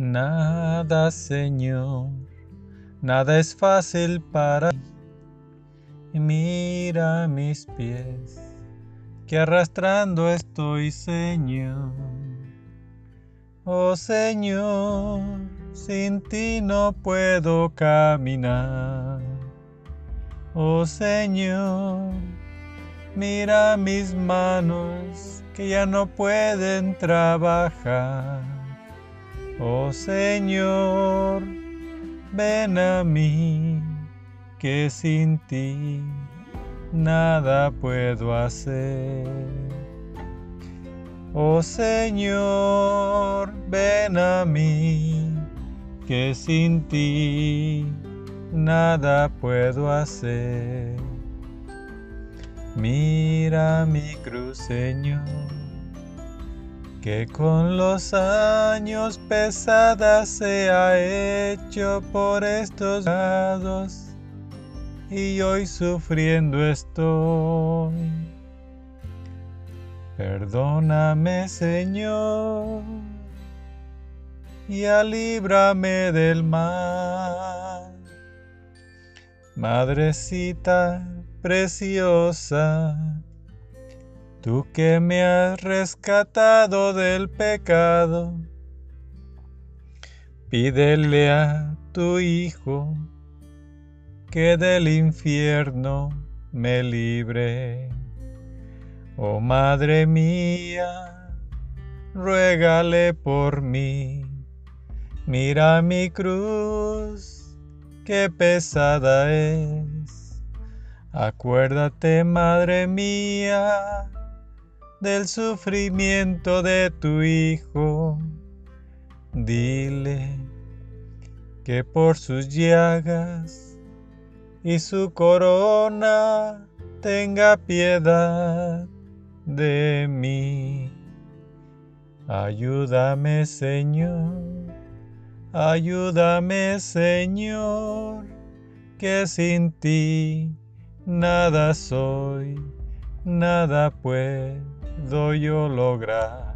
Nada, Señor, nada es fácil para ti. Mira mis pies, que arrastrando estoy, Señor. Oh Señor, sin ti no puedo caminar. Oh Señor, mira mis manos que ya no pueden trabajar. Oh Señor, ven a mí, que sin ti nada puedo hacer. Oh Señor, ven a mí, que sin ti nada puedo hacer. Mira mi cruz, Señor que con los años pesada se ha hecho por estos lados y hoy sufriendo estoy. Perdóname Señor y alíbrame del mal. Madrecita preciosa, Tú que me has rescatado del pecado, pídele a tu Hijo que del infierno me libre. Oh Madre mía, ruégale por mí. Mira mi cruz, qué pesada es. Acuérdate, Madre mía, del sufrimiento de tu Hijo. Dile que por sus llagas y su corona tenga piedad de mí. Ayúdame Señor, ayúdame Señor, que sin ti nada soy, nada puedo yo lograr.